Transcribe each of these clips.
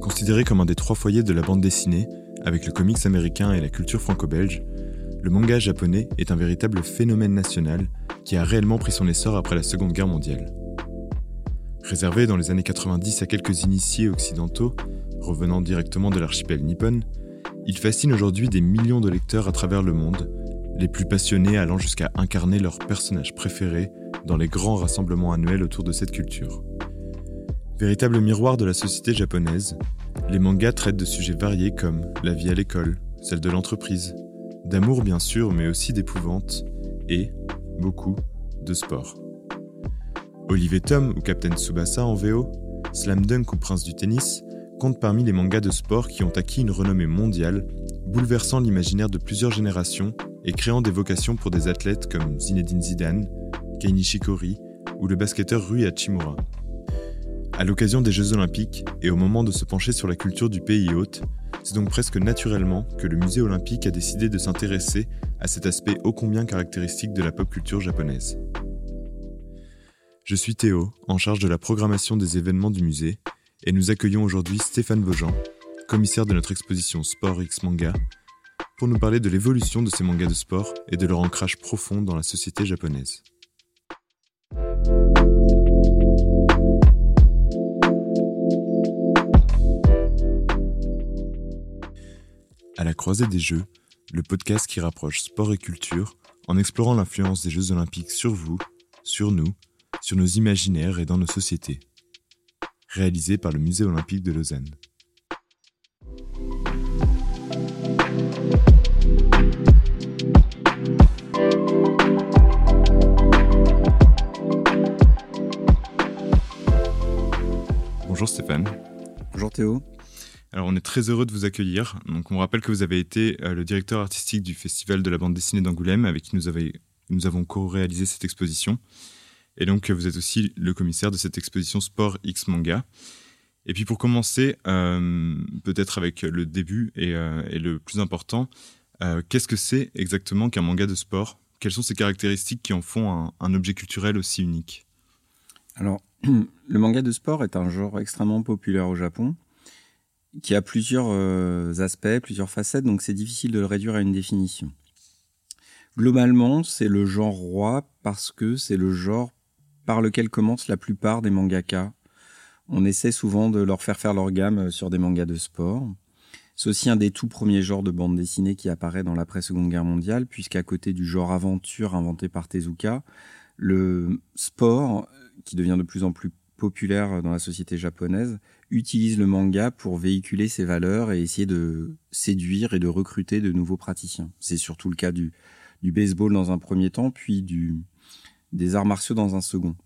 Considéré comme un des trois foyers de la bande dessinée, avec le comics américain et la culture franco-belge, le manga japonais est un véritable phénomène national qui a réellement pris son essor après la Seconde Guerre mondiale. Réservé dans les années 90 à quelques initiés occidentaux, revenant directement de l'archipel nippon, il fascine aujourd'hui des millions de lecteurs à travers le monde, les plus passionnés allant jusqu'à incarner leurs personnages préférés dans les grands rassemblements annuels autour de cette culture. Véritable miroir de la société japonaise, les mangas traitent de sujets variés comme la vie à l'école, celle de l'entreprise, d'amour bien sûr, mais aussi d'épouvante, et, beaucoup, de sport. Olivier Tom ou Captain Tsubasa en VO, Slam Dunk ou Prince du tennis comptent parmi les mangas de sport qui ont acquis une renommée mondiale, bouleversant l'imaginaire de plusieurs générations et créant des vocations pour des athlètes comme Zinedine Zidane, Kei Nishikori ou le basketteur Rui Hachimura. À l'occasion des Jeux Olympiques et au moment de se pencher sur la culture du pays hôte, c'est donc presque naturellement que le musée olympique a décidé de s'intéresser à cet aspect ô combien caractéristique de la pop culture japonaise. Je suis Théo, en charge de la programmation des événements du musée, et nous accueillons aujourd'hui Stéphane Vaujean, commissaire de notre exposition Sport X Manga, pour nous parler de l'évolution de ces mangas de sport et de leur ancrage profond dans la société japonaise. À la croisée des Jeux, le podcast qui rapproche sport et culture en explorant l'influence des Jeux olympiques sur vous, sur nous, sur nos imaginaires et dans nos sociétés. Réalisé par le Musée olympique de Lausanne. Bonjour Stéphane. Bonjour Théo. Alors on est très heureux de vous accueillir. Donc on rappelle que vous avez été euh, le directeur artistique du Festival de la bande dessinée d'Angoulême avec qui nous, nous avons co-réalisé cette exposition. Et donc vous êtes aussi le commissaire de cette exposition Sport X Manga. Et puis pour commencer, euh, peut-être avec le début et, euh, le plus important, qu'est-ce que c'est exactement qu'un manga de sport? Quelles sont ses caractéristiques qui en font un, objet culturel aussi unique? Alors, le manga de sport est un genre extrêmement populaire au Japon qui a plusieurs euh, aspects, plusieurs facettes, donc c'est difficile de le réduire à une définition. Globalement, c'est le genre roi parce que c'est le genre par lequel commencent la plupart des mangaka. On essaie souvent de leur faire faire leur gamme euh, sur des mangas de sport. C'est aussi un des tout premiers genres de bande dessinée qui apparaît dans l'après-seconde guerre mondiale, puisqu'à côté du genre aventure inventé par Tezuka, le sport, qui devient de plus en plus populaire dans la société japonaise, utilise le manga pour véhiculer ses valeurs et essayer de séduire et de recruter de nouveaux praticiens. C'est surtout le cas du, du baseball dans un premier temps, puis du, des arts martiaux dans un second.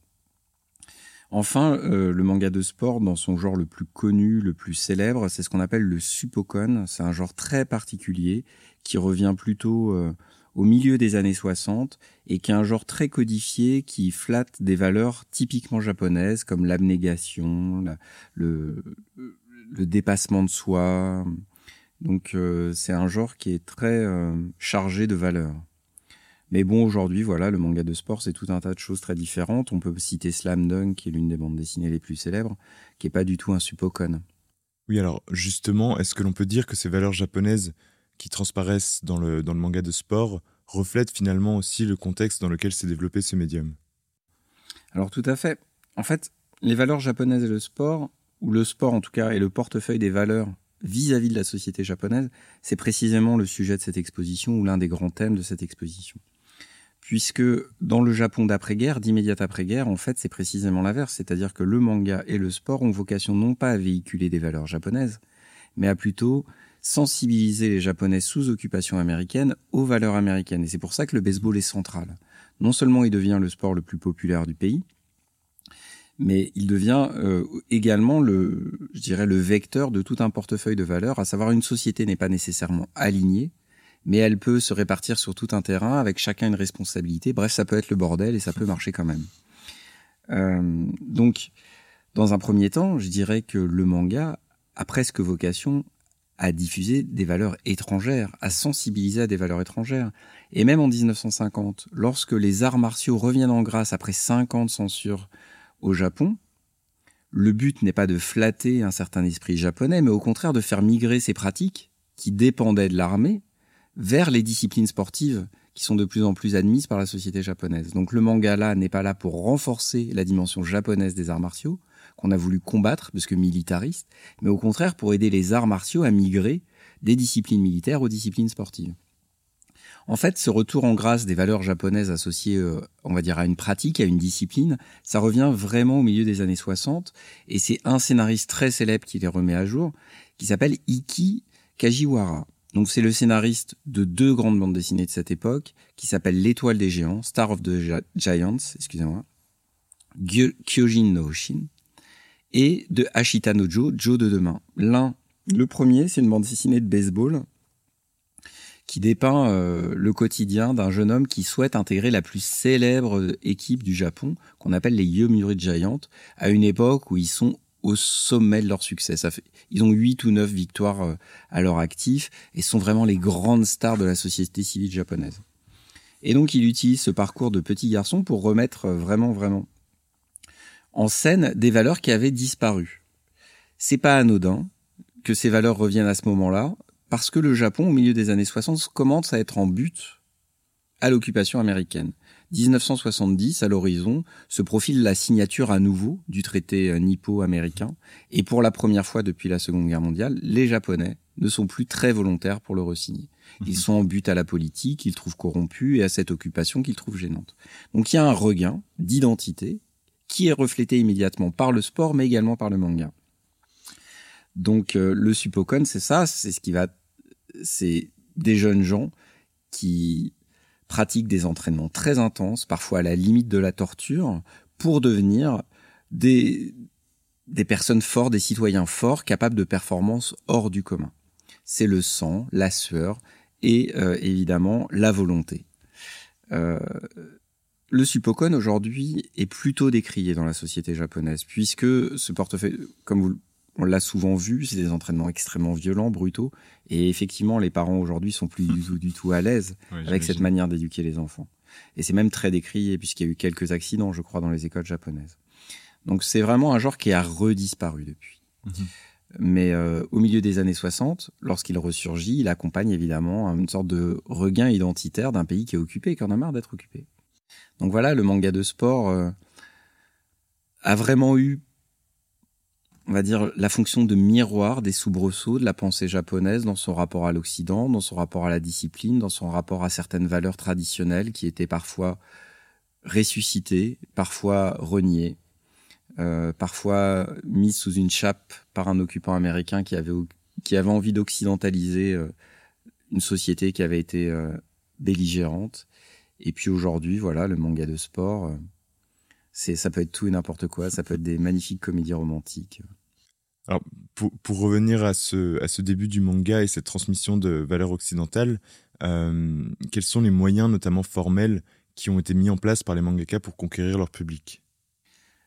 Enfin, euh, le manga de sport, dans son genre le plus connu, le plus célèbre, c'est ce qu'on appelle le suppokon. C'est un genre très particulier qui revient plutôt euh, au milieu des années 60 et qui est un genre très codifié qui flatte des valeurs typiquement japonaises comme l'abnégation, le, dépassement de soi. Donc euh, c'est un genre qui est très chargé de valeurs. Mais bon, aujourd'hui, voilà, le manga de sport, c'est tout un tas de choses très différentes. On peut citer Slam Dunk, qui est l'une des bandes dessinées les plus célèbres, qui est pas du tout un suppokon. Oui, alors justement, est-ce que l'on peut dire que ces valeurs japonaises qui transparaissent dans le, dans le manga de sport reflètent finalement aussi le contexte dans lequel s'est développé ce médium? Alors tout à fait. En fait, les valeurs japonaises et le sport, ou le sport en tout cas, et le portefeuille des valeurs vis-à-vis de la société japonaise, c'est précisément le sujet de cette exposition ou l'un des grands thèmes de cette exposition. Puisque dans le Japon d'après-guerre, d'immédiate après-guerre, en fait, c'est précisément l'inverse, c'est-à-dire que le manga et le sport ont vocation non pas à véhiculer des valeurs japonaises, mais à plutôt sensibiliser les Japonais sous occupation américaine aux valeurs américaines. Et c'est pour ça que le baseball est central. Non seulement il devient le sport le plus populaire du pays, mais il devient euh, également le, je dirais, le vecteur de tout un portefeuille de valeurs, à savoir une société n'est pas nécessairement alignée, mais elle peut se répartir sur tout un terrain avec chacun une responsabilité. Bref, ça peut être le bordel et ça peut marcher quand même. Euh, donc, Dans un premier temps, je dirais que le manga a presque vocation à diffuser des valeurs étrangères, à sensibiliser à des valeurs étrangères. Et même en 1950, lorsque les arts martiaux reviennent en grâce après 5 ans de censure au Japon, le but n'est pas de flatter un certain esprit japonais, mais au contraire de faire migrer ces pratiques, qui dépendaient de l'armée, vers les disciplines sportives qui sont de plus en plus admises par la société japonaise. Donc le manga là n'est pas là pour renforcer la dimension japonaise des arts martiaux, qu'on a voulu combattre parce que militariste, mais au contraire pour aider les arts martiaux à migrer des disciplines militaires aux disciplines sportives. En fait, ce retour en grâce des valeurs japonaises associées, euh, on va dire, à une pratique, à une discipline, ça revient vraiment au milieu des années 60, et c'est un scénariste très célèbre qui les remet à jour, qui s'appelle Iki Kajiwara. Donc c'est le scénariste de deux grandes bandes dessinées de cette époque, qui s'appellent L'étoile des géants, Star of the Giants, excusez-moi, Kyojin no Shin, et de Ashita no Joe, Joe de demain. L'un, le premier, c'est une bande dessinée de baseball qui dépeint euh, le quotidien d'un jeune homme qui souhaite intégrer la plus célèbre équipe du Japon, qu'on appelle les Yomiuri Giants, à une époque où ils sont au sommet de leur succès. Ils ont huit ou neuf victoires euh, à leur actif et sont vraiment les grandes stars de la société civile japonaise. Et donc il utilise ce parcours de petit garçon pour remettre euh, vraiment vraiment en scène des valeurs qui avaient disparu. C'est pas anodin que ces valeurs reviennent à ce moment-là parce que le Japon au milieu des années 60 commence à être en but à l'occupation américaine. 1970, à l'horizon, se profile la signature à nouveau du traité euh, nippo-américain, et pour la première fois depuis la Seconde Guerre mondiale, les Japonais ne sont plus très volontaires pour le re-signer. Ils mhm. sont en but à la politique, qu'ils trouvent corrompue et à cette occupation qu'ils trouvent gênante. Donc il y a un regain d'identité qui est reflété immédiatement par le sport, mais également par le manga. Donc euh, le Suppokon, c'est ça, c'est ce qui va, c'est des jeunes gens qui pratiquent des entraînements très intenses, parfois à la limite de la torture, pour devenir des, des personnes fortes, des citoyens forts, capables de performances hors du commun. C'est le sang, la sueur et euh, évidemment la volonté. Euh, le Suppokon aujourd'hui est plutôt décrié dans la société japonaise, puisque ce portefeuille, comme vous on l'a souvent vu, c'est des entraînements extrêmement violents, brutaux. Et effectivement, les parents aujourd'hui sont plus du tout, du tout à l'aise avec cette manière d'éduquer les enfants. Et c'est même très décrié puisqu'il y a eu quelques accidents, je crois, dans les écoles japonaises. Donc c'est vraiment un genre qui a redisparu depuis. Mhm. Mais euh, au milieu des années 60, lorsqu'il ressurgit, il accompagne évidemment une sorte de regain identitaire d'un pays qui est occupé et qui en a marre d'être occupé. Donc voilà, le manga de sport euh, a vraiment eu on va dire, la fonction de miroir des soubresauts de la pensée japonaise dans son rapport à l'Occident, dans son rapport à la discipline, dans son rapport à certaines valeurs traditionnelles qui étaient parfois ressuscitées, parfois reniées, euh, parfois mises sous une chape par un occupant américain qui avait, qui avait envie d'occidentaliser euh, une société qui avait été euh, belligérante. Et puis aujourd'hui, voilà, le manga de sport c'est ça peut être tout et n'importe quoi. Ça peut être des magnifiques comédies romantiques. Pour, revenir à ce, début du manga et cette transmission de valeurs occidentales, euh, quels sont les moyens, notamment formels, qui ont été mis en place par les mangaka pour conquérir leur public?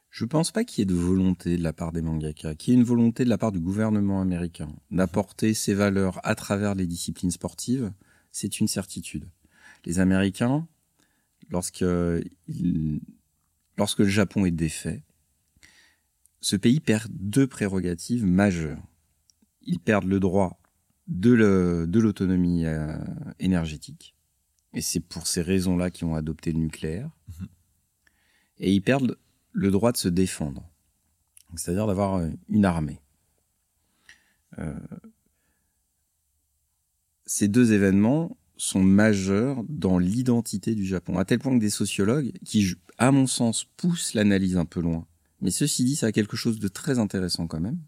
Je pense pas qu'il y ait de volonté de la part des mangaka, qu'il y ait une volonté de la part du gouvernement américain d'apporter ces valeurs à travers les disciplines sportives. C'est une certitude. Les Américains, lorsque lorsque le Japon est défait, ce pays perd deux prérogatives majeures. Ils perdent le droit de l'autonomie euh, énergétique, et c'est pour ces raisons-là qu'ils ont adopté le nucléaire, mhm. et ils perdent le droit de se défendre, c'est-à-dire d'avoir euh, une armée. Euh, ces deux événements sont majeurs dans l'identité du Japon, à tel point que des sociologues, qui, à mon sens, poussent l'analyse un peu loin, mais ceci dit, ça a quelque chose de très intéressant quand même.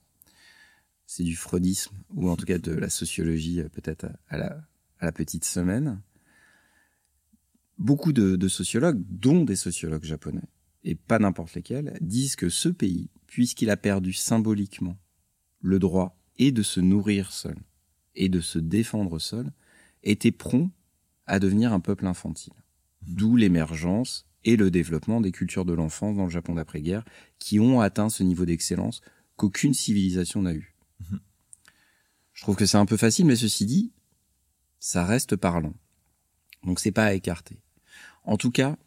C'est du freudisme, ou en tout cas de la sociologie euh, peut-être à la, à la petite semaine. Beaucoup de, de sociologues, dont des sociologues japonais, et pas n'importe lesquels, disent que ce pays, puisqu'il a perdu symboliquement le droit et de se nourrir seul, et de se défendre seul, était prompt à devenir un peuple infantile. D'où l'émergence et le développement des cultures de l'enfance dans le Japon d'après-guerre, qui ont atteint ce niveau d'excellence qu'aucune civilisation n'a eu. Mhm. Je trouve que c'est un peu facile, mais ceci dit, ça reste parlant. Donc c'est pas à écarter. En tout cas,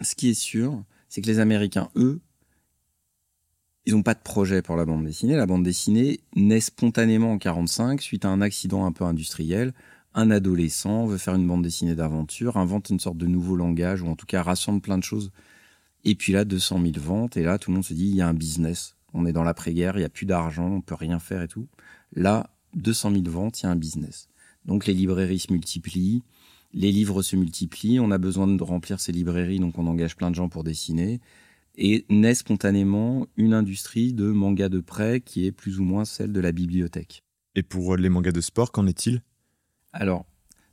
ce qui est sûr, c'est que les Américains, eux, ils n'ont pas de projet pour la bande dessinée. La bande dessinée naît spontanément en 45 suite à un accident un peu industriel. Un adolescent veut faire une bande dessinée d'aventure, invente une sorte de nouveau langage ou en tout cas rassemble plein de choses. Et puis là, 200 000 ventes et là, tout le monde se dit il y a un business. On est dans l'après-guerre, il y a plus d'argent, on peut rien faire et tout. Là, 200 000 ventes, il y a un business. Donc les librairies se multiplient, les livres se multiplient, on a besoin de remplir ces librairies, donc on engage plein de gens pour dessiner et naît spontanément une industrie de manga de prêt qui est plus ou moins celle de la bibliothèque. Et pour les mangas de sport, qu'en est-il? Alors,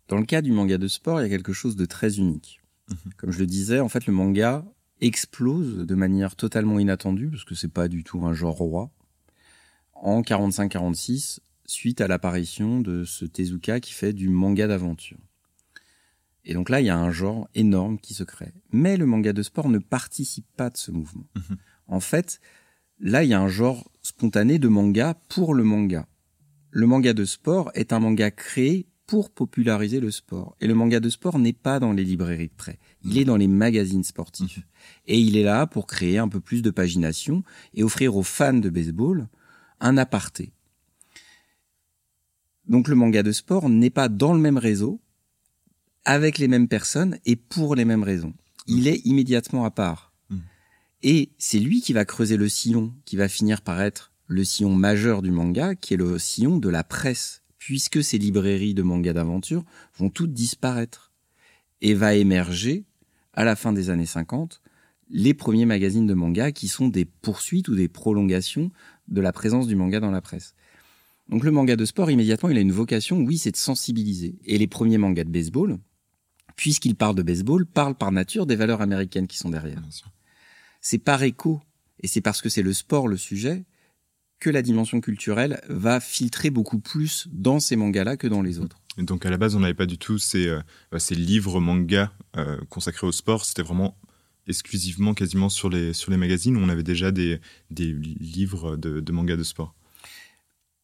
dans le cas du manga de sport, il y a quelque chose de très unique. Mhm. Comme je le disais, en fait, le manga explose de manière totalement inattendue, parce que c'est pas du tout un genre roi, en 45-46, suite à l'apparition de ce Tezuka qui fait du manga d'aventure. Et donc là, il y a un genre énorme qui se crée. Mais le manga de sport ne participe pas de ce mouvement. Mhm. En fait, là, il y a un genre spontané de manga pour le manga. Le manga de sport est un manga créé pour populariser le sport. Et le manga de sport n'est pas dans les librairies de prêt. Il est dans les magazines sportifs. Mhm. Et il est là pour créer un peu plus de pagination et offrir aux fans de baseball un aparté. Donc le manga de sport n'est pas dans le même réseau, avec les mêmes personnes et pour les mêmes raisons. Il mmh. est immédiatement à part. Mmh. Et c'est lui qui va creuser le sillon, qui va finir par être le sillon majeur du manga, qui est le sillon de la presse, puisque ces librairies de manga d'aventure vont toutes disparaître. Et va émerger, à la fin des années 50, les premiers magazines de manga qui sont des poursuites ou des prolongations de la présence du manga dans la presse. Donc le manga de sport, immédiatement, il a une vocation, oui, c'est de sensibiliser. Et les premiers mangas de baseball, puisqu'il parle de baseball, parle par nature des valeurs américaines qui sont derrière. C'est par écho, et c'est parce que c'est le sport le sujet, que la dimension culturelle va filtrer beaucoup plus dans ces mangas-là que dans les autres. Et donc à la base, on n'avait pas du tout ces, euh, bah, ces livres mangas euh, consacrés au sport. C'était vraiment exclusivement, quasiment sur les, sur les magazines. Où on avait déjà des, des livres de, de mangas de sport.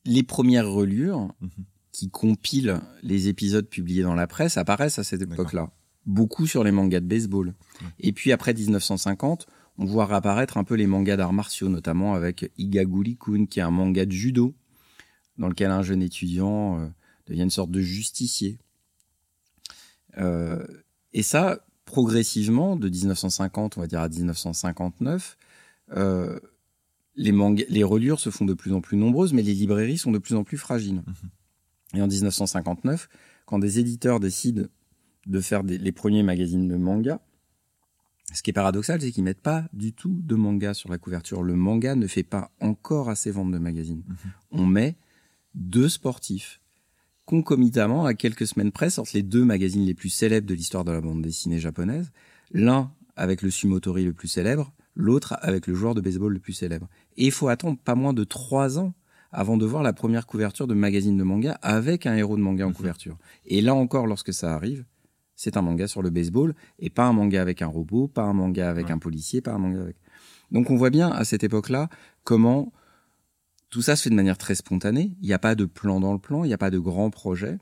Les premières relures, mhm qui compilent les épisodes publiés dans la presse apparaissent à cette époque-là. Beaucoup sur les mangas de baseball. Et puis après 1950, on voit réapparaître un peu les mangas d'arts martiaux, notamment avec Igaguri-kun, qui est un manga de judo, dans lequel un jeune étudiant euh, devient une sorte de justicier. Euh, et ça, progressivement, de 1950, on va dire à 1959, euh, les, les reliures se font de plus en plus nombreuses, mais les librairies sont de plus en plus fragiles. Mhm. Et en 1959, quand des éditeurs décident de faire les premiers magazines de manga, ce qui est paradoxal, c'est qu'ils mettent pas du tout de manga sur la couverture. Le manga ne fait pas encore assez vendre de magazines. Mhm. On met deux sportifs. Concomitamment, à quelques semaines près, sortent les deux magazines les plus célèbres de l'histoire de la bande dessinée japonaise. L'un avec le sumotori le plus célèbre, l'autre avec le joueur de baseball le plus célèbre. Et il faut attendre pas moins de trois ans avant de voir la première couverture de magazine de manga avec un héros de manga en mhm. couverture. Et là encore, lorsque ça arrive, c'est un manga sur le baseball et pas un manga avec un robot, pas un manga avec un policier, pas un manga avec. Donc on voit bien à cette époque-là comment tout ça se fait de manière très spontanée. Il n'y a pas de plan dans le plan, il n'y a pas de grand projet.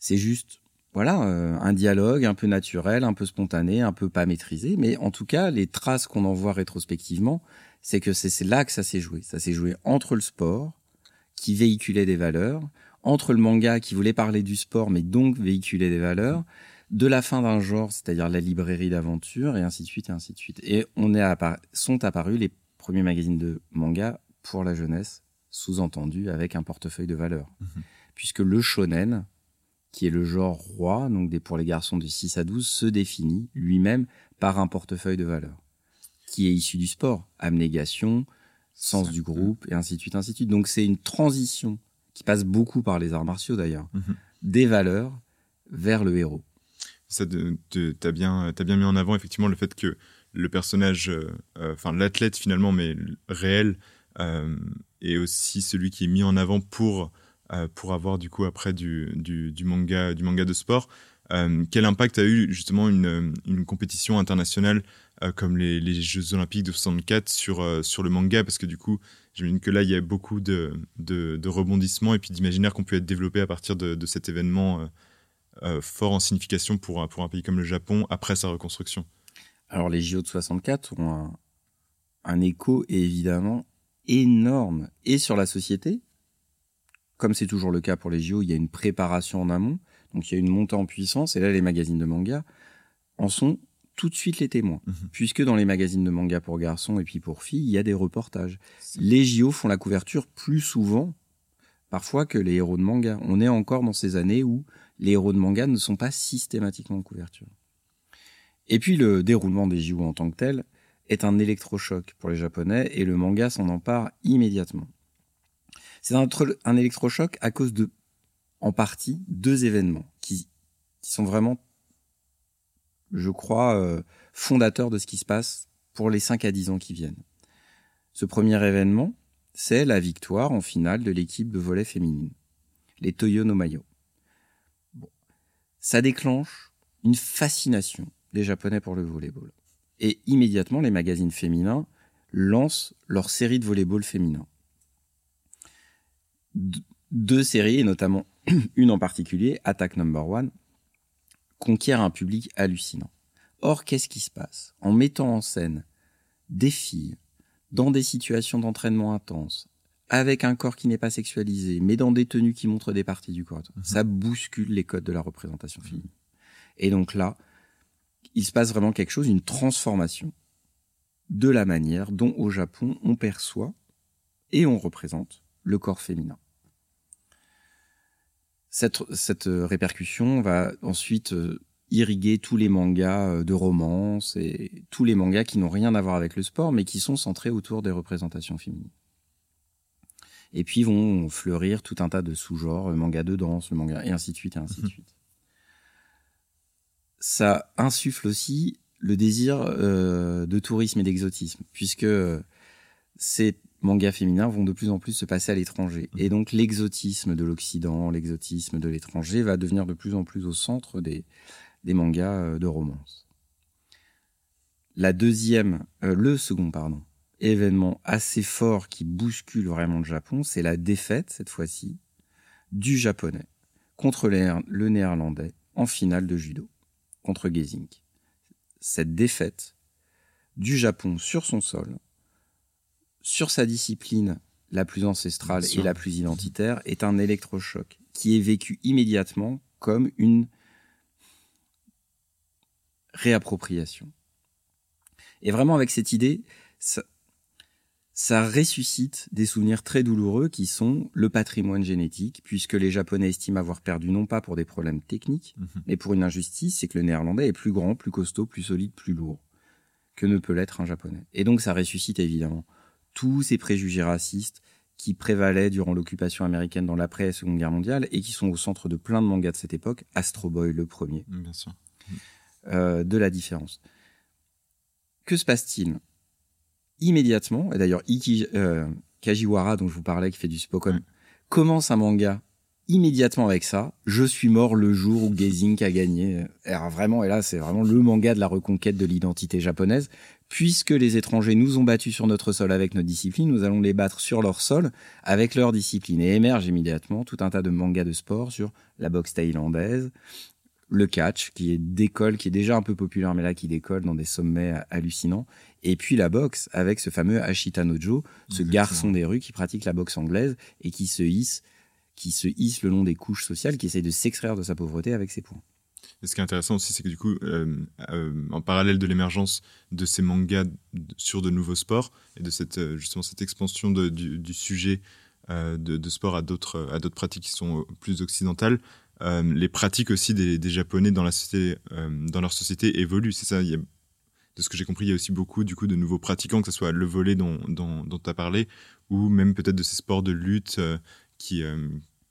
C'est juste, voilà, euh, un dialogue un peu naturel, un peu spontané, un peu pas maîtrisé. Mais en tout cas, les traces qu'on en voit rétrospectivement, c'est que c'est là que ça s'est joué. Ça s'est joué entre le sport, qui véhiculait des valeurs, entre le manga qui voulait parler du sport, mais donc véhiculait des valeurs, de la fin d'un genre, c'est-à-dire la librairie d'aventure, et ainsi de suite, et ainsi de suite. Et on est sont apparus les premiers magazines de manga pour la jeunesse, sous-entendu avec un portefeuille de valeurs. Mhm. Puisque le shonen, qui est le genre roi, donc des, pour les garçons de 6 à 12, se définit lui-même par un portefeuille de valeurs qui est issu du sport. Abnégation, sens du groupe, et ainsi de suite, ainsi de suite. Donc c'est une transition qui passe beaucoup par les arts martiaux d'ailleurs, mhm. des valeurs vers le héros. Ça, t'as bien, as bien mis en avant effectivement le fait que le personnage, euh, euh, enfin l'athlète finalement, mais réel, euh, est aussi celui qui est mis en avant pour pour avoir du coup après du, du, du manga du manga de sport. quel impact a eu justement une, une compétition internationale comme les, Jeux Olympiques de 64 sur, sur le manga Parce que du coup, j'imagine que là, il y a beaucoup de, de, rebondissements et puis d'imaginaires qui ont pu être développés à partir de, de cet événement fort en signification pour, pour un pays comme le Japon après sa reconstruction. Alors les JO de 64 ont un, un écho évidemment énorme et sur la société. Comme c'est toujours le cas pour les JO, il y a une préparation en amont, donc il y a une montée en puissance, et là les magazines de manga en sont tout de suite les témoins, mhm. puisque dans les magazines de manga pour garçons et puis pour filles, il y a des reportages. Les JO font la couverture plus souvent, parfois, que les héros de manga. On est encore dans ces années où les héros de manga ne sont pas systématiquement en couverture. Et puis le déroulement des JO en tant que tel est un électrochoc pour les Japonais et le manga s'en empare immédiatement. C'est un, un, électrochoc à cause de, en partie, deux événements qui, qui sont vraiment, je crois, euh, fondateurs de ce qui se passe pour les 5 à 10 ans qui viennent. Ce premier événement, c'est la victoire en finale de l'équipe de volet féminine, les Toyo no Mayo. Ça déclenche une fascination des Japonais pour le volleyball. Et immédiatement, les magazines féminins lancent leur série de volleyball féminin. deux séries, et notamment une en particulier, Attack Number One, conquiert un public hallucinant. Or, qu'est-ce qui se passe? En mettant en scène des filles dans des situations d'entraînement intenses, avec un corps qui n'est pas sexualisé, mais dans des tenues qui montrent des parties du corps, mhm. ça bouscule les codes de la représentation féminine. Et donc là, il se passe vraiment quelque chose, une transformation de la manière dont au Japon on perçoit et on représente le corps féminin. Cette, cette répercussion va ensuite euh, irriguer tous les mangas euh, de romance et tous les mangas qui n'ont rien à voir avec le sport mais qui sont centrés autour des représentations féminines. Et puis vont fleurir tout un tas de sous-genres, le manga de danse, le manga et ainsi de suite et ainsi de mhm. suite ça insuffle aussi le désir euh, de tourisme et d'exotisme, puisque euh, ces mangas féminins vont de plus en plus se passer à l'étranger. Mmh. Et donc l'exotisme de l'Occident, l'exotisme de l'étranger va devenir de plus en plus au centre des, des mangas euh, de romance. La deuxième, le second, pardon, événement assez fort qui bouscule vraiment le Japon, c'est la défaite, cette fois-ci, du japonais contre le néerlandais en finale de judo contre Gazing. Cette défaite du Japon sur son sol, sur sa discipline la plus ancestrale et la plus identitaire, est un électrochoc qui est vécu immédiatement comme une réappropriation. Et vraiment avec cette idée, ça, ça ressuscite des souvenirs très douloureux qui sont le patrimoine génétique, puisque les Japonais estiment avoir perdu non pas pour des problèmes techniques, mhm. mais pour une injustice, c'est que le néerlandais est plus grand, plus costaud, plus solide, plus lourd que ne peut l'être un japonais. Et donc ça ressuscite évidemment tous ces préjugés racistes qui prévalaient durant l'occupation américaine dans l'après-seconde guerre mondiale et qui sont au centre de plein de mangas de cette époque, Astro Boy le premier, Bien sûr. Euh, de la différence. Que se passe-t-il? Immédiatement, et d'ailleurs Iki euh, Kajiwara dont je vous parlais qui fait du Spokon commence un manga immédiatement avec ça. Je suis mort le jour où Gazing a gagné. Alors vraiment, et là c'est vraiment le manga de la reconquête de l'identité japonaise. Puisque les étrangers nous ont battus sur notre sol avec nos disciplines, nous allons les battre sur leur sol avec leur discipline. Et émerge immédiatement tout un tas de mangas de sport sur la boxe thaïlandaise, le catch, qui est d'école, qui est déjà un peu populaire, mais là qui décolle dans des sommets hallucinants. Et puis la boxe avec ce fameux Ashita Nojo, ce garçon des rues qui pratique la boxe anglaise et qui se hisse, qui se hisse le long des couches sociales, qui essaye de s'extraire de sa pauvreté avec ses points. Et ce qui est intéressant aussi, c'est que du coup, euh, euh, en parallèle de l'émergence de ces mangas sur de nouveaux sports et de cette euh, justement cette expansion du, sujet de, sport à d'autres à d'autres pratiques qui sont plus occidentales, les pratiques aussi des, Japonais dans, la société, dans leur société évoluent. C'est ça, de ce que j'ai compris, il y a aussi beaucoup du coup, de nouveaux pratiquants, que ce soit le volet dont, dont tu as parlé, ou même peut-être de ces sports de lutte qui,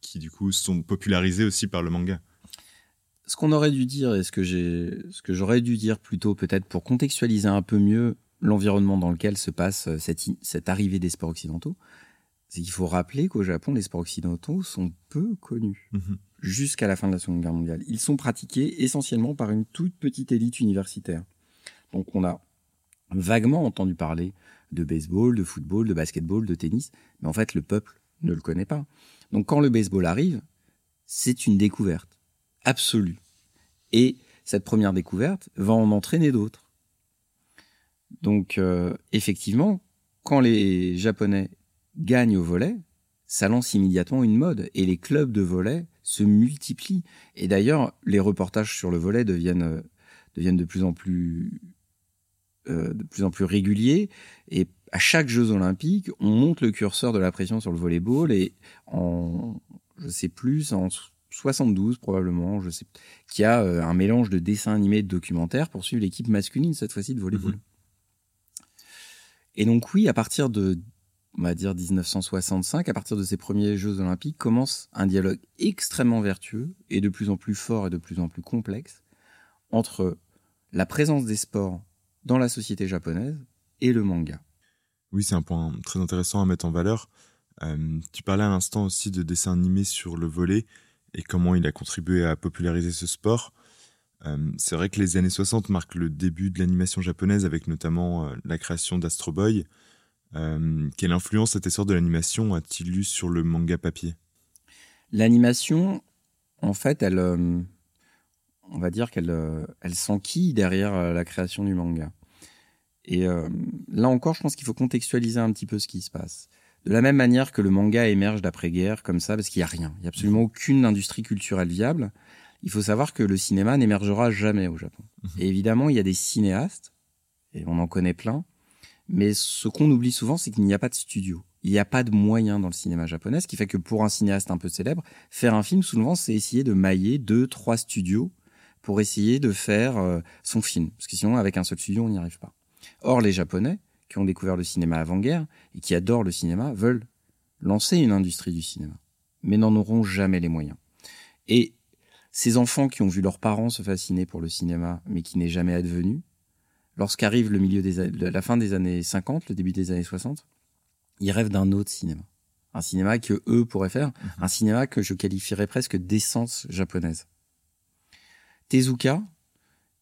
qui du coup sont popularisés aussi par le manga. Ce qu'on aurait dû dire, et ce que, j'ai, ce que j'aurais dû dire plutôt peut-être pour contextualiser un peu mieux l'environnement dans lequel se passe cette, cette arrivée des sports occidentaux, c'est qu'il faut rappeler qu'au Japon, les sports occidentaux sont peu connus. Mhm. jusqu'à la fin de la Seconde Guerre mondiale. Ils sont pratiqués essentiellement par une toute petite élite universitaire. Donc on a vaguement entendu parler de baseball, de football, de basketball, de tennis, mais en fait le peuple ne le connaît pas. Donc quand le baseball arrive, c'est une découverte absolue. Et cette première découverte va en entraîner d'autres. Donc euh, effectivement, quand les Japonais gagnent au volet, ça lance immédiatement une mode et les clubs de volet se multiplient. Et d'ailleurs, les reportages sur le volet deviennent, euh, deviennent de plus en plus euh, de plus en plus réguliers et à chaque Jeux Olympiques, on monte le curseur de la pression sur le volleyball et en je sais plus 72 probablement, je sais, qui a euh, un mélange de dessins animés et de documentaires pour suivre l'équipe masculine cette fois-ci de volleyball. Mhm. Et donc oui, à partir de on va dire 1965, à partir de ces premiers Jeux olympiques, commence un dialogue extrêmement vertueux et de plus en plus fort et de plus en plus complexe entre la présence des sports dans la société japonaise et le manga. Oui, c'est un point très intéressant à mettre en valeur. Euh, tu parlais à l'instant aussi de dessins animés sur le volet et comment il a contribué à populariser ce sport. Euh, c'est vrai que les années 60 marquent le début de l'animation japonaise avec notamment euh, la création d'Astro Boy. quelle influence cet essor de l'animation a-t-il eu sur le manga papier? L'animation, en fait, elle, on va dire qu'elle elle s'enquille derrière la création du manga. Et là encore, je pense qu'il faut contextualiser un petit peu ce qui se passe. De la même manière que le manga émerge d'après-guerre, comme ça, parce qu'il n'y a rien. Il n'y a absolument aucune industrie culturelle viable. Il faut savoir que le cinéma n'émergera jamais au Japon. Mhm. Et évidemment, il y a des cinéastes, et on en connaît plein, mais ce qu'on oublie souvent, c'est qu'il n'y a pas de studio. Il n'y a pas de moyens dans le cinéma japonais, ce qui fait que pour un cinéaste un peu célèbre, faire un film, souvent, c'est essayer de mailler deux, trois studios pour essayer de faire euh, son film. Parce que sinon, avec un seul studio, on n'y arrive pas. Or, les Japonais, qui ont découvert le cinéma avant-guerre et qui adorent le cinéma veulent lancer une industrie du cinéma, mais n'en auront jamais les moyens. Et ces enfants qui ont vu leurs parents se fasciner pour le cinéma, mais qui n'est jamais advenu, lorsqu'arrive le milieu des la fin des années 50, le début des années 60, ils rêvent d'un autre cinéma. Un cinéma que eux pourraient faire, mhm. un cinéma que je qualifierais presque d'essence japonaise. Tezuka,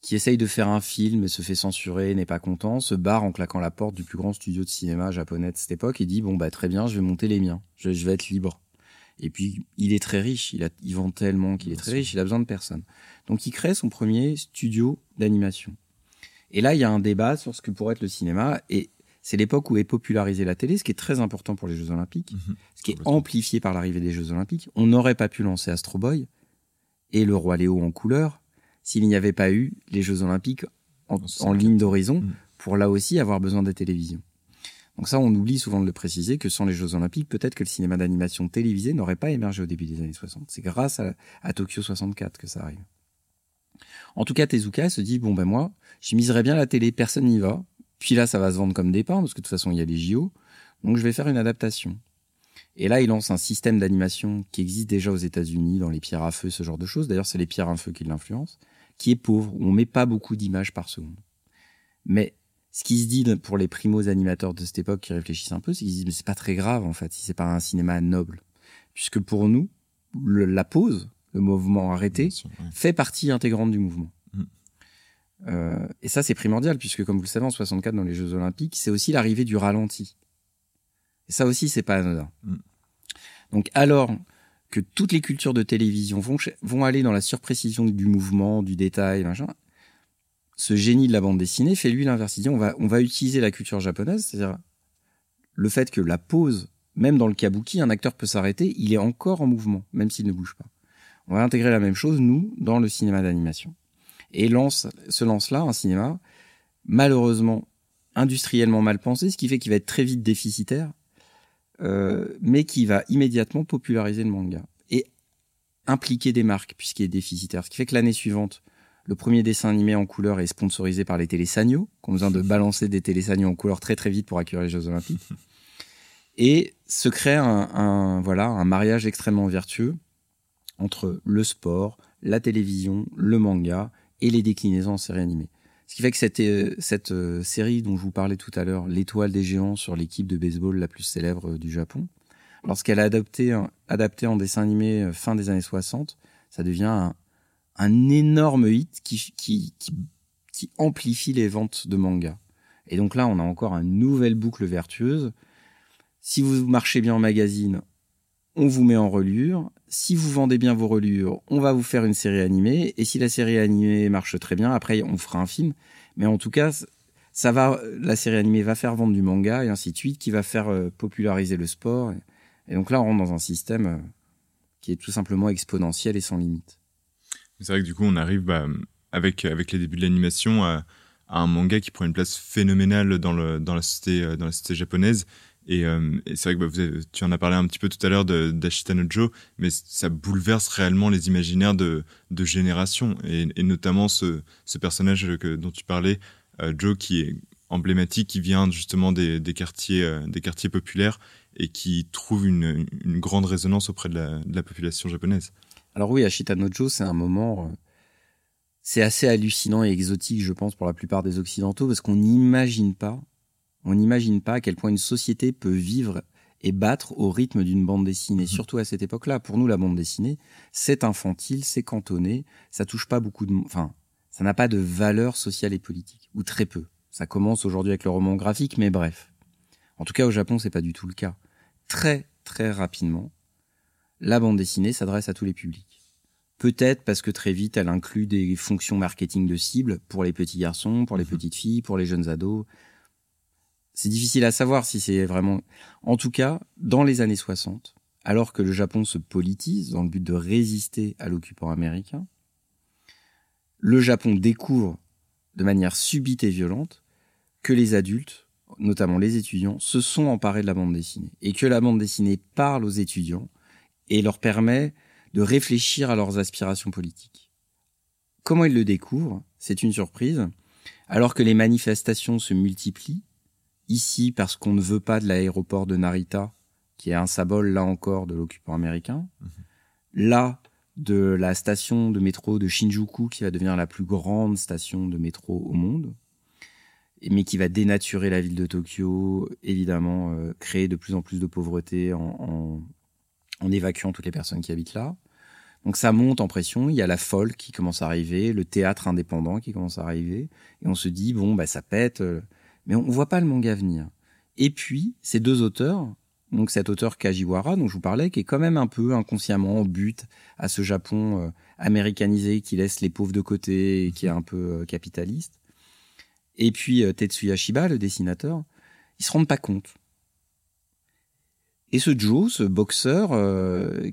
qui essaye de faire un film et se fait censurer, n'est pas content, se barre en claquant la porte du plus grand studio de cinéma japonais de cette époque et dit bon bah très bien, je vais monter les miens, je, vais être libre. Et puis il est très riche, il, a, il vend tellement qu'il est très riche, il a besoin de personne. Donc il crée son premier studio d'animation. Et là il y a un débat sur ce que pourrait être le cinéma et c'est l'époque où est popularisée la télé, ce qui est très important pour les Jeux Olympiques, mhm. ce qui est amplifié par l'arrivée des Jeux Olympiques. On n'aurait pas pu lancer Astro Boy et le Roi Léo en couleur s'il n'y avait pas eu les Jeux Olympiques en, ligne d'horizon mm. pour là aussi avoir besoin des télévisions. Donc ça, on oublie souvent de le préciser que sans les Jeux Olympiques, peut-être que le cinéma d'animation télévisé n'aurait pas émergé au début des années 60. C'est grâce à, Tokyo 64 que ça arrive. En tout cas, Tezuka se dit, bon ben moi, j'y miserais bien la télé, personne n'y va. Puis là, ça va se vendre comme des pains, parce que de toute façon, il y a les JO. Donc je vais faire une adaptation. Et là, il lance un système d'animation qui existe déjà aux États-Unis, dans les pierres à feu, ce genre de choses. D'ailleurs, c'est les pierres à feu qui l'influencent qui est pauvre, où on met pas beaucoup d'images par seconde. Mais ce qui se dit pour les primos animateurs de cette époque qui réfléchissent un peu, c'est qu'ils disent mais c'est pas très grave en fait si c'est pas un cinéma noble, puisque pour nous la pause, le mouvement arrêté, fait partie intégrante du mouvement. Mm. Euh, et ça c'est primordial puisque comme vous le savez en 64 dans les Jeux Olympiques, c'est aussi l'arrivée du ralenti. Et ça aussi c'est pas anodin. Mm. Donc alors que toutes les cultures de télévision vont, aller dans la surprécision du mouvement, du détail, machin. Ce génie de la bande dessinée fait lui l'inverse. On va, on va utiliser la culture japonaise, c'est-à-dire le fait que la pause, même dans le kabuki, un acteur peut s'arrêter, il est encore en mouvement, même s'il ne bouge pas. On va intégrer la même chose, nous, dans le cinéma d'animation. Et lance, se lance là un cinéma, malheureusement, industriellement mal pensé, ce qui fait qu'il va être très vite déficitaire, euh, mais qui va immédiatement populariser le manga et impliquer des marques puisqu'il est déficitaire. Ce qui fait que l'année suivante, le premier dessin animé en couleur est sponsorisé par les télé Sanyo, qui ont besoin de balancer des télé Sanyo en couleur très très vite pour accueillir les Jeux Olympiques. Et se crée un, voilà, un mariage extrêmement vertueux entre le sport, la télévision, le manga et les déclinaisons en série animée. Ce qui fait que cette, euh, euh, série dont je vous parlais tout à l'heure, l'étoile des géants sur l'équipe de baseball la plus célèbre euh, du Japon, lorsqu'elle est adaptée, adaptée en dessin animé fin des années 60, ça devient un, énorme hit qui amplifie les ventes de manga. Et donc là, on a encore une nouvelle boucle vertueuse. Si vous marchez bien en magazine, on vous met en relure. Si vous vendez bien vos relures, on va vous faire une série animée. Et si la série animée marche très bien, après, on fera un film. Mais en tout cas, ça va, la série animée va faire vendre du manga et ainsi de suite, qui va faire euh, populariser le sport. Et, donc là, on rentre dans un système euh, qui est tout simplement exponentiel et sans limite. C'est vrai que du coup, on arrive bah, avec, avec les débuts de l'animation à, un manga qui prend une place phénoménale dans, le, dans, la, société, euh, dans la société japonaise. Et, c'est vrai que bah, tu en as parlé un petit peu tout à l'heure d'Ashita no Joe, mais ça bouleverse réellement les imaginaires de, générations. Et, notamment ce, personnage dont tu parlais, euh, Joe qui est emblématique, qui vient justement des, quartiers, euh, des quartiers populaires et qui trouve une, grande résonance auprès de la, population japonaise. Alors oui, Ashita no Joe, c'est un moment, euh, c'est assez hallucinant et exotique, je pense, pour la plupart des Occidentaux, parce qu'on n'imagine pas, on n'imagine pas à quel point une société peut vivre et battre au rythme d'une bande dessinée. Mhm. Surtout à cette époque-là, pour nous, la bande dessinée, c'est infantile, c'est cantonné, ça touche pas beaucoup de, enfin, ça n'a pas de valeur sociale et politique, ou très peu. Ça commence aujourd'hui avec le roman graphique, mais bref. En tout cas, au Japon, c'est pas du tout le cas. Très, très rapidement, la bande dessinée s'adresse à tous les publics. Peut-être parce que très vite, elle inclut des fonctions marketing de cible pour les petits garçons, pour les mhm. petites filles, pour les jeunes ados. C'est difficile à savoir si c'est vraiment... En tout cas, dans les années 60, alors que le Japon se politise dans le but de résister à l'occupant américain, le Japon découvre de manière subite et violente que les adultes, notamment les étudiants, se sont emparés de la bande dessinée et que la bande dessinée parle aux étudiants et leur permet de réfléchir à leurs aspirations politiques. Comment ils le découvrent C'est une surprise. Alors que les manifestations se multiplient, ici parce qu'on ne veut pas de l'aéroport de Narita, qui est un symbole là encore de l'occupant américain, mhm. là de la station de métro de Shinjuku qui va devenir la plus grande station de métro au monde, mais qui va dénaturer la ville de Tokyo, évidemment euh, créer de plus en plus de pauvreté en, évacuant toutes les personnes qui habitent là. Donc ça monte en pression, il y a la folle qui commence à arriver, le théâtre indépendant qui commence à arriver, et on se dit, bon, bah, ça pète, euh, mais on, voit pas le manga venir. Et puis, ces deux auteurs, donc cet auteur Kajiwara dont je vous parlais, qui est quand même un peu inconsciemment en but à ce Japon euh, américanisé qui laisse les pauvres de côté et qui est un peu euh, capitaliste. Et puis euh, Tetsuya Shiba, le dessinateur, ils se rendent pas compte. Et ce Joe, ce boxeur,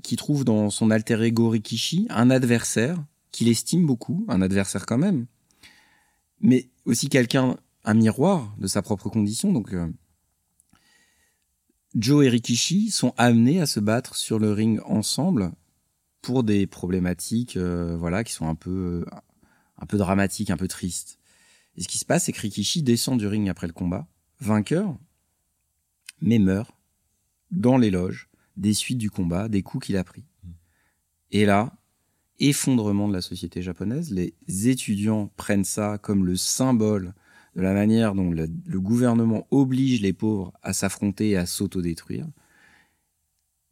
qui trouve dans son alter ego Rikishi un adversaire qu'il estime beaucoup, un adversaire quand même, mais aussi quelqu'un, un miroir de sa propre condition, donc Joe et Rikishi sont amenés à se battre sur le ring ensemble pour des problématiques euh, voilà qui sont un peu un peu dramatiques, un peu tristes. Et ce qui se passe c'est que Rikishi descend du ring après le combat, vainqueur, mais meurt dans les loges des suites du combat, des coups qu'il a pris. Et là, effondrement de la société japonaise, les étudiants prennent ça comme le symbole de la manière dont le, gouvernement oblige les pauvres à s'affronter et à s'autodétruire.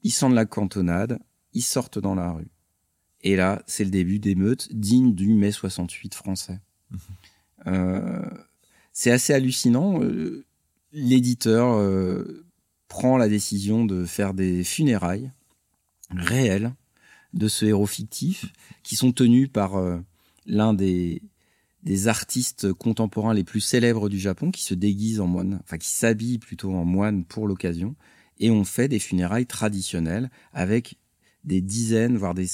Ils sentent la cantonade, ils sortent dans la rue. Et là, c'est le début d'émeutes dignes du mai 68 français. Mmh. Euh, c'est assez hallucinant. Euh, l'éditeur euh, prend la décision de faire des funérailles réelles de ce héros fictif qui sont tenus par l'un des des artistes contemporains les plus célèbres du Japon qui se déguisent en moine, enfin qui s'habillent plutôt en moine pour l'occasion, et on fait des funérailles traditionnelles avec des dizaines, voire des...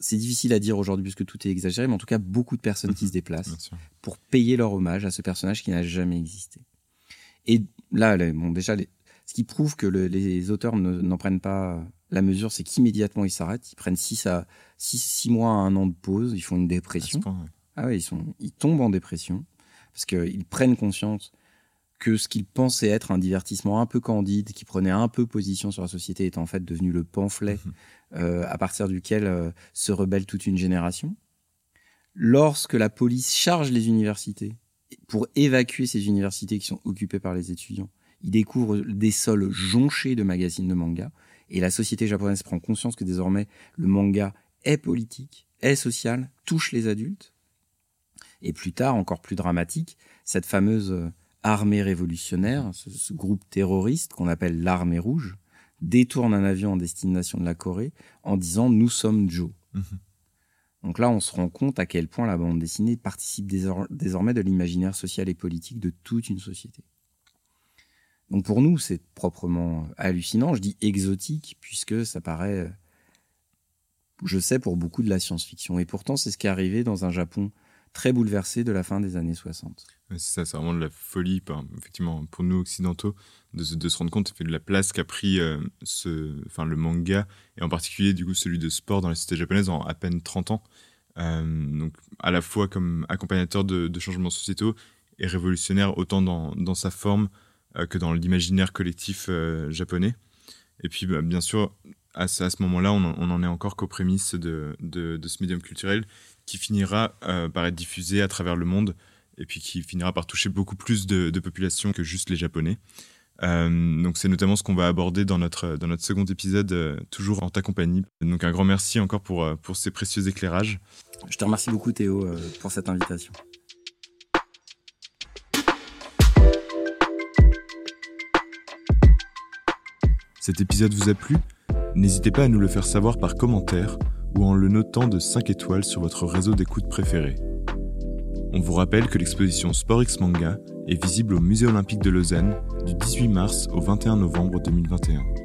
C'est difficile à dire aujourd'hui puisque tout est exagéré, mais en tout cas beaucoup de personnes qui se déplacent pour payer leur hommage à ce personnage qui n'a jamais existé. Et là, bon, déjà, ce qui prouve que les auteurs n'en prennent pas la mesure, c'est qu'immédiatement ils s'arrêtent, ils prennent 6 à 6, mois à un an de pause, ils font une dépression. Ah oui, ils, sont, ils tombent en dépression parce qu'ils prennent conscience que ce qu'ils pensaient être un divertissement un peu candide, qui prenait un peu position sur la société, est en fait devenu le pamphlet mhm. euh, à partir duquel euh, se rebelle toute une génération. Lorsque la police charge les universités pour évacuer ces universités qui sont occupées par les étudiants, Ils découvrent des sols jonchés de magazines de manga. Et la société japonaise prend conscience que désormais le manga est politique, est social, touche les adultes. Et plus tard, encore plus dramatique, cette fameuse euh, armée révolutionnaire, ce, groupe terroriste qu'on appelle l'armée rouge, détourne un avion en destination de la Corée en disant nous sommes Joe. Mhm. Donc là, on se rend compte à quel point la bande dessinée participe désormais de l'imaginaire social et politique de toute une société. Donc pour nous, c'est proprement hallucinant. Je dis exotique puisque ça paraît, je sais, pour beaucoup de la science-fiction. Et pourtant, c'est ce qui est arrivé dans un Japon très bouleversé de la fin des années 60. c'est ça, c'est vraiment de la folie, effectivement, pour nous occidentaux, de, se rendre compte de la place qu'a pris euh, ce, enfin, le manga, et en particulier du coup celui de sport dans la société japonaise en à peine 30 ans. Euh, donc à la fois comme accompagnateur de, changements sociétaux et révolutionnaire autant dans, sa forme euh, que dans l'imaginaire collectif japonais. Et puis bah, bien sûr, à, ce moment-là, on, n'en est encore qu'aux prémices de, ce médium culturel qui finira par être diffusé à travers le monde et puis qui finira par toucher beaucoup plus de, de populations que juste les Japonais. Euh, donc c'est notamment ce qu'on va aborder dans notre, dans notre second épisode, euh, toujours en ta compagnie. Donc un grand merci encore pour, euh, pour ces précieux éclairages. Je te remercie beaucoup Théo pour cette invitation. Cet épisode vous a plu? N'hésitez pas à nous le faire savoir par commentaire ou en le notant de 5 étoiles sur votre réseau d'écoute préféré. On vous rappelle que l'exposition Sport X Manga est visible au Musée olympique de Lausanne du 18 mars au 21 novembre 2021.